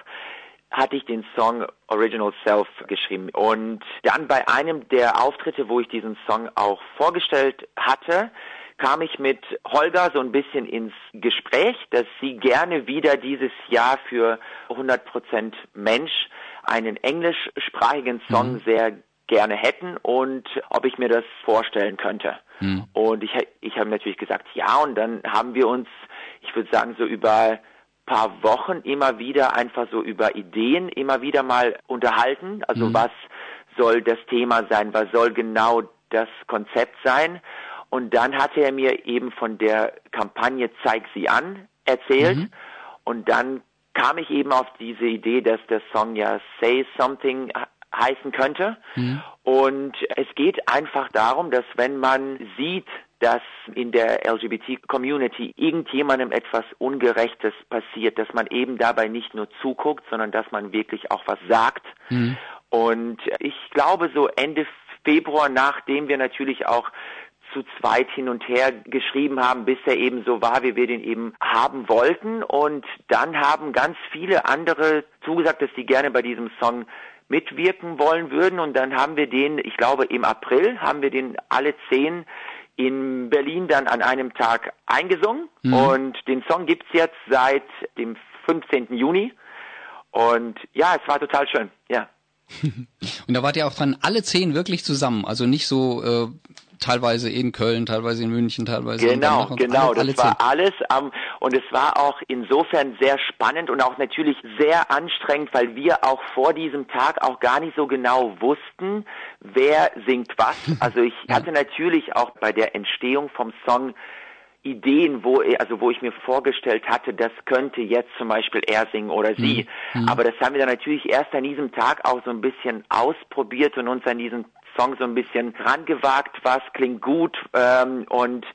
hatte ich den Song Original Self geschrieben. Und dann bei einem der Auftritte, wo ich diesen Song auch vorgestellt hatte, kam ich mit Holger so ein bisschen ins Gespräch, dass sie gerne wieder dieses Jahr für 100% Mensch einen englischsprachigen Song mhm. sehr gerne hätten und ob ich mir das vorstellen könnte. Mhm. Und ich, ich habe natürlich gesagt, ja, und dann haben wir uns, ich würde sagen, so über paar Wochen immer wieder einfach so über Ideen immer wieder mal unterhalten. Also mhm. was soll das Thema sein? Was soll genau das Konzept sein? Und dann hatte er mir eben von der Kampagne Zeig sie an erzählt. Mhm. Und dann kam ich eben auf diese Idee, dass der Song ja Say Something heißen könnte. Mhm. Und es geht einfach darum, dass wenn man sieht, dass in der LGBT-Community irgendjemandem etwas Ungerechtes passiert, dass man eben dabei nicht nur zuguckt, sondern dass man wirklich auch was sagt. Mhm. Und ich glaube, so Ende Februar, nachdem wir natürlich auch zu zweit hin und her geschrieben haben, bis er eben so war, wie wir den eben haben wollten. Und dann haben ganz viele andere zugesagt, dass sie gerne bei diesem Song mitwirken wollen würden. Und dann haben wir den, ich glaube im April, haben wir den alle zehn in Berlin dann an einem Tag eingesungen. Mhm. Und den Song gibt's jetzt seit dem 15. Juni. Und ja, es war total schön, ja. [LAUGHS] Und da wart ihr auch dran, alle zehn wirklich zusammen, also nicht so äh, teilweise in Köln, teilweise in München, teilweise genau, in genau. alle, alle das war alles ähm, und es war auch insofern sehr spannend und auch natürlich sehr anstrengend, weil wir auch vor diesem Tag auch gar nicht so genau wussten, wer singt was. [LAUGHS] Also ich hatte natürlich auch bei der Entstehung vom Song Ideen, wo also wo ich mir vorgestellt hatte, das könnte jetzt zum Beispiel er singen oder sie. Mhm. Aber das haben wir dann natürlich erst an diesem Tag auch so ein bisschen ausprobiert und uns an diesen Song so ein bisschen rangewagt, was klingt gut ähm, und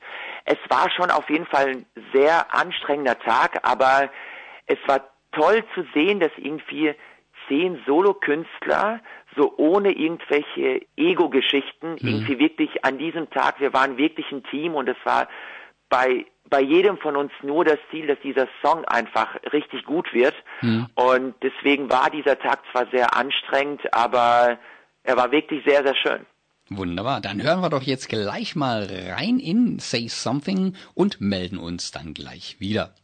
es war schon auf jeden Fall ein sehr anstrengender Tag, aber es war toll zu sehen, dass irgendwie zehn Solokünstler so ohne irgendwelche Ego-Geschichten Mhm. irgendwie wirklich an diesem Tag, wir waren wirklich ein Team und es war bei bei jedem von uns nur das Ziel, dass dieser Song einfach richtig gut wird. Mhm. Und deswegen war dieser Tag zwar sehr anstrengend, aber er war wirklich sehr, sehr schön. Wunderbar, dann hören wir doch jetzt gleich mal rein in Say Something und melden uns dann gleich wieder.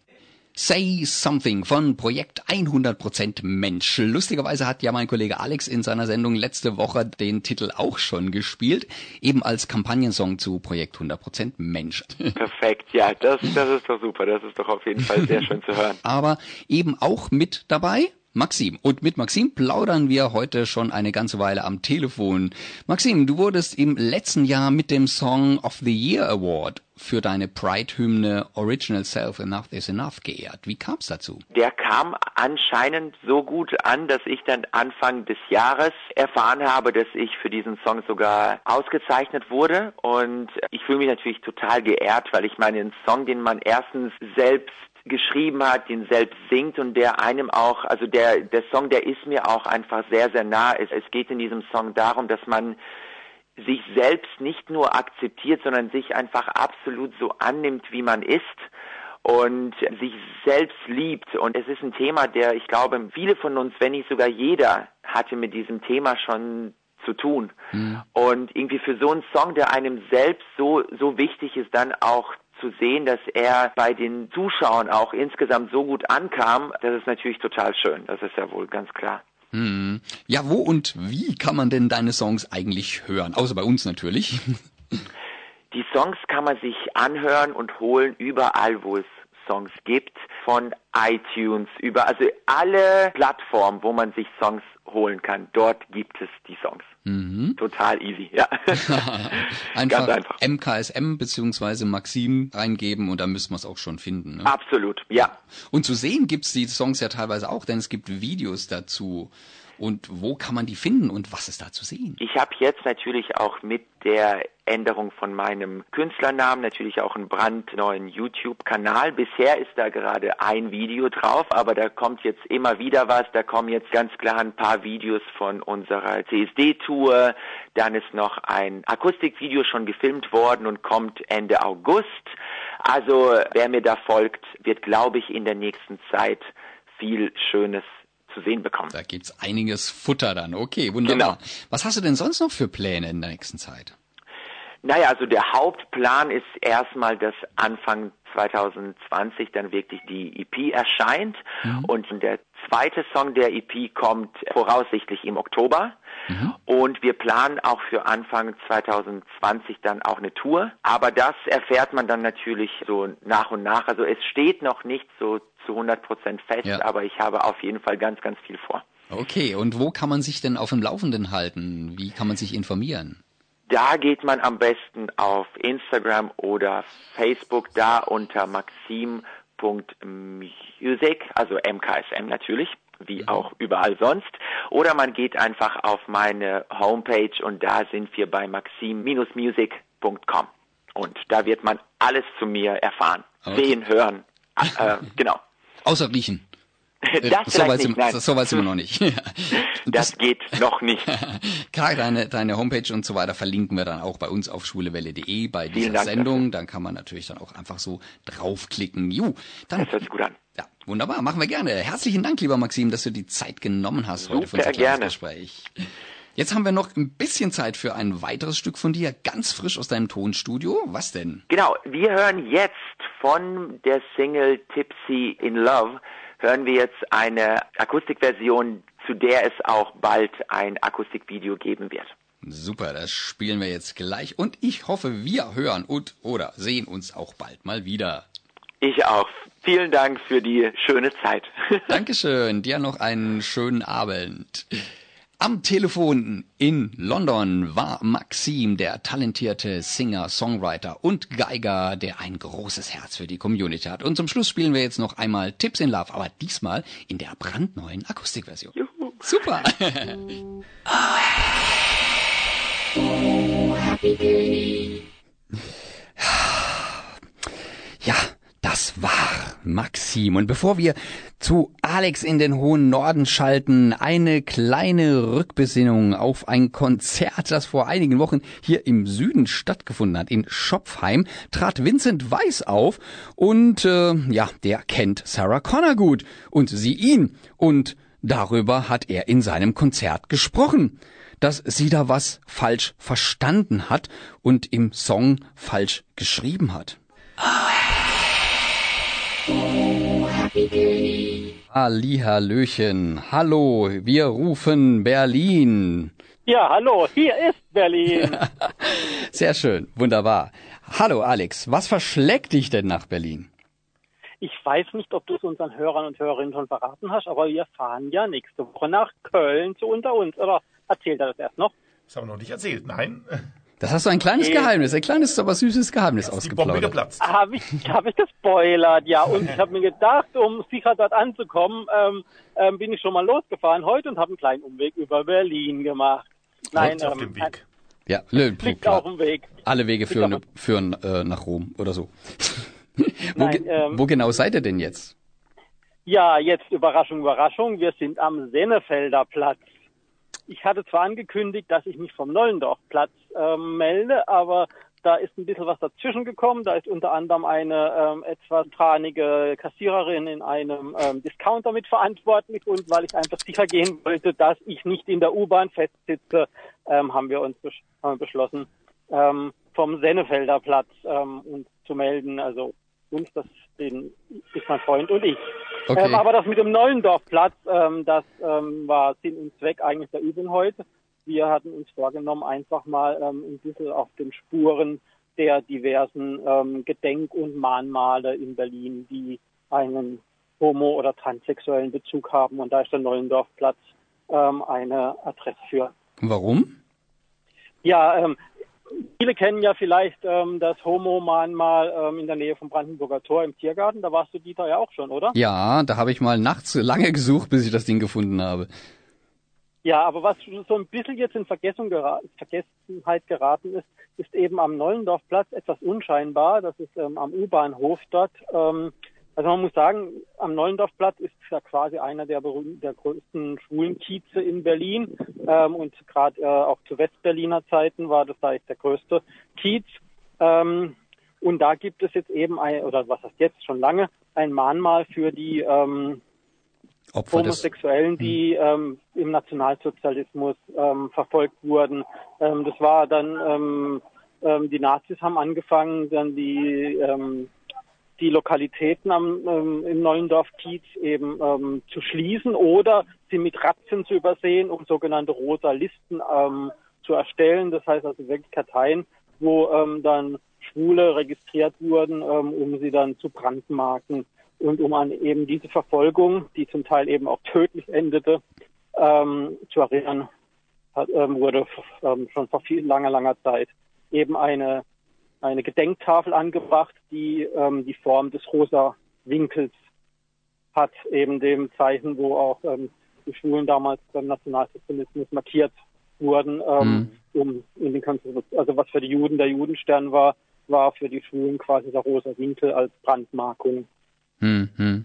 Say Something von Projekt 100% Mensch. Lustigerweise hat ja mein Kollege Alex in seiner Sendung letzte Woche den Titel auch schon gespielt, eben als Kampagnensong zu Projekt 100% Mensch. [LAUGHS] Perfekt, ja, das, das ist doch super. Das ist doch auf jeden Fall sehr schön zu hören. [LAUGHS] Aber eben auch mit dabei Maxim. Und mit Maxim plaudern wir heute schon eine ganze Weile am Telefon. Maxim, du wurdest im letzten Jahr mit dem Song of the Year Award für deine Pride-Hymne Original Self Enough is Enough geehrt. Wie kam es dazu? Der kam anscheinend so gut an, dass ich dann Anfang des Jahres erfahren habe, dass ich für diesen Song sogar ausgezeichnet wurde. Und ich fühle mich natürlich total geehrt, weil ich meine, ein Song, den man erstens selbst geschrieben hat, den selbst singt und der einem auch, also der, der Song, der ist mir auch einfach sehr, sehr nah. Es, es geht in diesem Song darum, dass man sich selbst nicht nur akzeptiert, sondern sich einfach absolut so annimmt, wie man ist und sich selbst liebt. Und es ist ein Thema, der, ich glaube, viele von uns, wenn nicht sogar jeder, hatte mit diesem Thema schon zu tun. Mhm. Und irgendwie für so einen Song, der einem selbst so, so wichtig ist, dann auch zu sehen, dass er bei den Zuschauern auch insgesamt so gut ankam, das ist natürlich total schön. Das ist ja wohl ganz klar. Hm. Ja, wo und wie kann man denn deine Songs eigentlich hören? Außer bei uns natürlich. [LAUGHS] Die Songs kann man sich anhören und holen überall, wo es Songs gibt, von iTunes über, also alle Plattformen, wo man sich Songs holen kann. Dort gibt es die Songs. Mhm. Total easy, ja. [LAUGHS] [LAUGHS] einfach, einfach, MKSM beziehungsweise Maxim reingeben und dann müssen wir es auch schon finden. Ne? Absolut, ja. Und zu sehen gibt's die Songs ja teilweise auch, denn es gibt Videos dazu. Und wo kann man die finden und was ist da zu sehen? Ich habe jetzt natürlich auch mit der Änderung von meinem Künstlernamen natürlich auch einen brandneuen YouTube-Kanal. Bisher ist da gerade ein Video drauf, aber da kommt jetzt immer wieder was. Da kommen jetzt ganz klar ein paar Videos von unserer CSD-Tour. Dann ist noch ein Akustikvideo schon gefilmt worden und kommt Ende August. Also wer mir da folgt, wird, glaube ich, in der nächsten Zeit viel Schönes zu sehen bekommen. Da gibt's einiges Futter dann. Okay, wunderbar. Genau. Was hast du denn sonst noch für Pläne in der nächsten Zeit? Naja, also der Hauptplan ist erstmal, dass Anfang 2020 dann wirklich die EP erscheint mhm. und der zweite Song der EP kommt voraussichtlich im Oktober. Mhm. Und wir planen auch für Anfang 2020 dann auch eine Tour. Aber das erfährt man dann natürlich so nach und nach. Also es steht noch nicht so zu 100 Prozent fest, ja. aber ich habe auf jeden Fall ganz, ganz viel vor. Okay, und wo kann man sich denn auf dem Laufenden halten? Wie kann man sich informieren? Da geht man am besten auf Instagram oder Facebook, da unter maxim.music, also MKSM natürlich, wie mhm. auch überall sonst. Oder man geht einfach auf meine Homepage und da sind wir bei maxim-music.com. Und da wird man alles zu mir erfahren, okay. sehen, hören, äh, [LAUGHS] genau. Außer riechen. Das so weit, nicht, sind, so weit sind wir noch nicht. [LAUGHS] das, geht noch nicht. [LAUGHS] Klar, deine, deine Homepage und so weiter verlinken wir dann auch bei uns auf schwulewelle.de bei dieser Dank Sendung. Dafür. Dann kann man natürlich dann auch einfach so draufklicken. Ju, dann, das hört sich gut an. Ja, wunderbar, machen wir gerne. Herzlichen Dank, lieber Maxim, dass du die Zeit genommen hast Super heute für unser gerne. Gespräch. Jetzt haben wir noch ein bisschen Zeit für ein weiteres Stück von dir, ganz frisch aus deinem Tonstudio. Was denn? Genau, wir hören jetzt von der Single Tipsy in Love hören wir jetzt eine Akustikversion zu der es auch bald ein Akustikvideo geben wird. Super, das spielen wir jetzt gleich und ich hoffe, wir hören und oder sehen uns auch bald mal wieder. Ich auch. Vielen Dank für die schöne Zeit. [LAUGHS] Dankeschön. Dir noch einen schönen Abend. Am Telefon in London war Maxim, der talentierte Singer, Songwriter und Geiger, der ein großes Herz für die Community hat. Und zum Schluss spielen wir jetzt noch einmal Tips in Love, aber diesmal in der brandneuen Akustikversion. Juhu. Super. [LAUGHS] Ja, [LAUGHS] das war Maxim. Und bevor wir zu Alex in den hohen Norden schalten, eine kleine Rückbesinnung auf ein Konzert, das vor einigen Wochen hier im Süden stattgefunden hat. In Schopfheim trat Vincent Weiss auf und äh, ja, der kennt Sarah Connor gut und sie ihn. Und darüber hat er in seinem Konzert gesprochen dass sie da was falsch verstanden hat und im Song falsch geschrieben hat. Ali Hallöchen, hallo, wir rufen Berlin. Ja, hallo, hier ist Berlin. [LAUGHS] Sehr schön, wunderbar. Hallo Alex, was verschlägt dich denn nach Berlin? Ich weiß nicht, ob du es unseren Hörern und Hörerinnen schon verraten hast, aber wir fahren ja nächste Woche nach Köln zu unter uns. Oder erzählt er das erst noch? Das haben wir noch nicht erzählt, nein. Das hast du ein kleines okay. Geheimnis, ein kleines, aber süßes Geheimnis das ausgeplaudert. Habe ich, hab ich gespoilert, ja. Und ich habe mir gedacht, um sicher dort anzukommen, ähm, ähm, bin ich schon mal losgefahren heute und habe einen kleinen Umweg über Berlin gemacht. Nein, ähm, auf dem Weg. Ja, Lö, liegt auf dem Weg. Alle Wege führen, führen äh, nach Rom oder so. [LAUGHS] wo, Nein, ähm, wo genau seid ihr denn jetzt? Ja, jetzt Überraschung, Überraschung. Wir sind am Sennefelder Platz. Ich hatte zwar angekündigt, dass ich mich vom Nollendorfplatz ähm, melde, aber da ist ein bisschen was dazwischen gekommen. Da ist unter anderem eine ähm, etwas tranige Kassiererin in einem ähm, Discounter mitverantwortlich und weil ich einfach sicher gehen wollte, dass ich nicht in der U-Bahn festsitze, ähm, haben wir uns besch haben beschlossen, ähm, vom Sennefelder Platz ähm, uns zu melden. Also uns, das den, ist mein Freund und ich. Okay. Ähm, aber das mit dem Neulendorfplatz, ähm, das ähm, war Sinn und Zweck eigentlich der Übung heute. Wir hatten uns vorgenommen, einfach mal ähm, ein bisschen auf den Spuren der diversen ähm, Gedenk- und Mahnmale in Berlin, die einen homo- oder transsexuellen Bezug haben. Und da ist der Neulendorfplatz ähm, eine Adresse für. Warum? Ja, ähm, Viele kennen ja vielleicht ähm, das Homo-Mahnmal ähm, in der Nähe vom Brandenburger Tor im Tiergarten. Da warst du, Dieter, ja auch schon, oder? Ja, da habe ich mal nachts lange gesucht, bis ich das Ding gefunden habe. Ja, aber was so ein bisschen jetzt in gera Vergessenheit geraten ist, ist eben am Nollendorfplatz etwas unscheinbar. Das ist ähm, am U-Bahnhof dort. Ähm, also man muss sagen, am Neulendorfplatz ist ja quasi einer der, der größten Schwulenkieze in Berlin. Ähm, und gerade äh, auch zu Westberliner Zeiten war das da ist der größte Kiez. Ähm, und da gibt es jetzt eben ein, oder was heißt jetzt schon lange, ein Mahnmal für die ähm, Homosexuellen, die hm. ähm, im Nationalsozialismus ähm, verfolgt wurden. Ähm, das war dann, ähm, ähm, die Nazis haben angefangen, dann die ähm, die Lokalitäten am, ähm, im Neuendorf Kiez eben ähm, zu schließen oder sie mit Razzien zu übersehen, um sogenannte rosa Listen ähm, zu erstellen. Das heißt also wirklich Karteien, wo ähm, dann Schwule registriert wurden, ähm, um sie dann zu brandmarken und um an eben diese Verfolgung, die zum Teil eben auch tödlich endete, ähm, zu erinnern, hat, ähm, wurde ähm, schon vor viel langer, langer Zeit eben eine eine Gedenktafel angebracht, die ähm, die Form des rosa Winkels hat, eben dem Zeichen, wo auch ähm, die Schulen damals beim Nationalsozialismus markiert wurden, ähm, mhm. um in den Konservatismus, also was für die Juden der Judenstern war, war für die Schulen quasi der rosa Winkel als Brandmarkung. Mhm.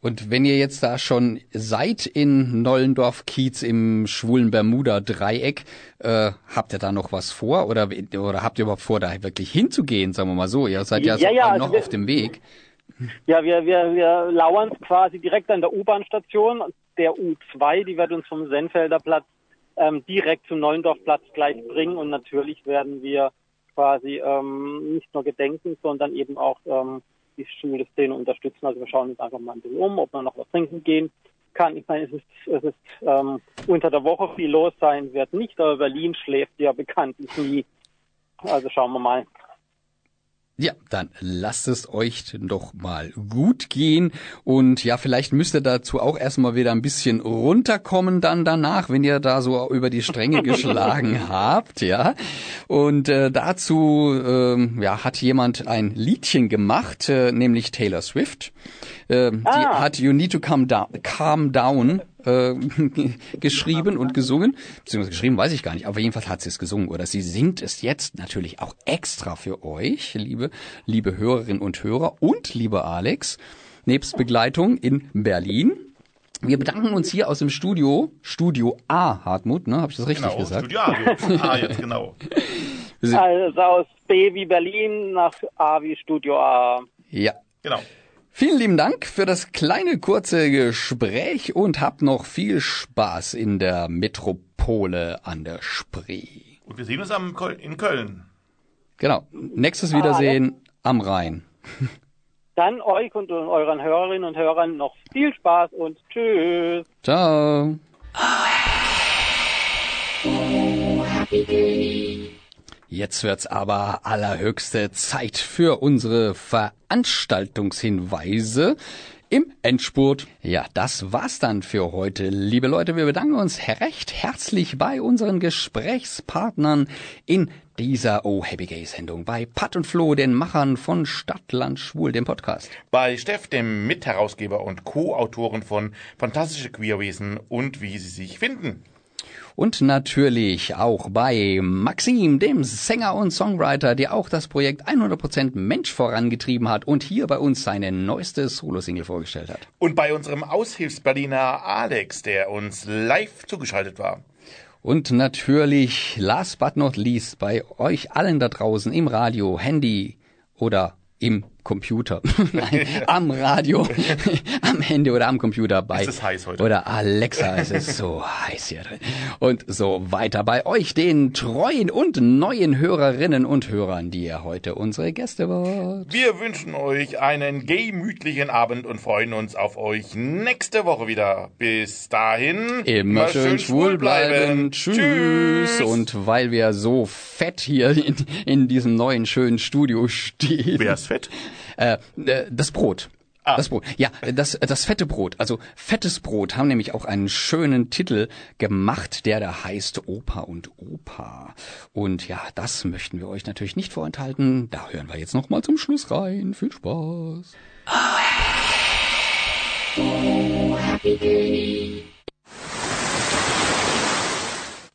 Und wenn ihr jetzt da schon seid in Nollendorf-Kiez im schwulen Bermuda-Dreieck, äh, habt ihr da noch was vor oder, oder habt ihr überhaupt vor, da wirklich hinzugehen, sagen wir mal so? Ihr seid ja, ja, so ja noch also wir, auf dem Weg. Ja, wir, wir, wir lauern quasi direkt an der U-Bahn-Station der U2, die wird uns vom Senfelder Platz ähm, direkt zum Neulendorf-Platz gleich bringen und natürlich werden wir quasi ähm, nicht nur gedenken, sondern eben auch ähm, die Schulszene unterstützen. Also wir schauen uns einfach mal ein bisschen um, ob wir noch was trinken gehen bekannt. Ich meine, es ist, es ist ähm, unter der Woche viel los sein wird nicht, aber Berlin schläft ja bekanntlich nie. Also schauen wir mal. Ja, dann lasst es euch doch mal gut gehen. Und ja, vielleicht müsst ihr dazu auch erstmal wieder ein bisschen runterkommen dann danach, wenn ihr da so über die Stränge [LAUGHS] geschlagen habt, ja. Und äh, dazu ähm, ja, hat jemand ein Liedchen gemacht, äh, nämlich Taylor Swift. Äh, Die Ah. hat You Need to Calm Down, calm down äh, [LAUGHS] geschrieben und gesungen. Beziehungsweise geschrieben weiß ich gar nicht, aber jedenfalls hat sie es gesungen. Oder sie singt es jetzt natürlich auch extra für euch, liebe, liebe Hörerinnen und Hörer und liebe Alex, nebst Begleitung in Berlin. Wir bedanken uns hier aus dem Studio, Studio A, Hartmut, ne? Habe ich das richtig Genau, gesagt? Studio A, so. ah, [LAUGHS] jetzt genau. Also aus B wie Berlin nach A wie Studio A. ja. Genau. Vielen lieben Dank für das kleine kurze Gespräch und habt noch viel Spaß in der Metropole an der Spree. Und wir sehen uns am Köl in Köln. Genau. Nächstes Wiedersehen am Rhein. [LAUGHS] Dann euch und euren Hörerinnen und Hörern noch viel Spaß und tschüss. Ciao. Jetzt wird's aber allerhöchste Zeit für unsere Veranstaltungshinweise im Endspurt. Ja, das war's dann für heute. Liebe Leute, wir bedanken uns recht herzlich bei unseren Gesprächspartnern in dieser Oh Happy Gay Sendung bei Pat und Flo, den Machern von Stadtland Schwul, dem Podcast. Bei Steff, dem Mitherausgeber und Co-Autoren von Fantastische Queerwesen und wie sie sich finden. Und natürlich auch bei Maxim, dem Sänger und Songwriter, der auch das Projekt 100% Mensch vorangetrieben hat und hier bei uns seine neueste Solo-Single vorgestellt hat. Und bei unserem Aushilfsberliner Alex, der uns live zugeschaltet war. Und natürlich, last but not least, bei euch allen da draußen im Radio, Handy oder im Computer, [LAUGHS] Nein, [LAUGHS] am Radio, [LAUGHS] am Handy oder am Computer bei Es ist heiß heute. oder Alexa, es ist so heiß hier drin und so weiter bei euch den treuen und neuen Hörerinnen und Hörern, die ihr heute unsere Gäste wart. Wir wünschen euch einen gemütlichen Abend und freuen uns auf euch nächste Woche wieder. Bis dahin. Immer schön schwul bleiben. Tschüss. Tschüss. Und weil wir so fett hier in, in diesem neuen schönen Studio stehen. Wer ist fett? Äh, äh, das Brot. Ah. Das Brot. Ja, das, das fette Brot. Also fettes Brot haben nämlich auch einen schönen Titel gemacht, der da heißt Opa und Opa. Und ja, das möchten wir euch natürlich nicht vorenthalten. Da hören wir jetzt noch mal zum Schluss rein. Viel Spaß.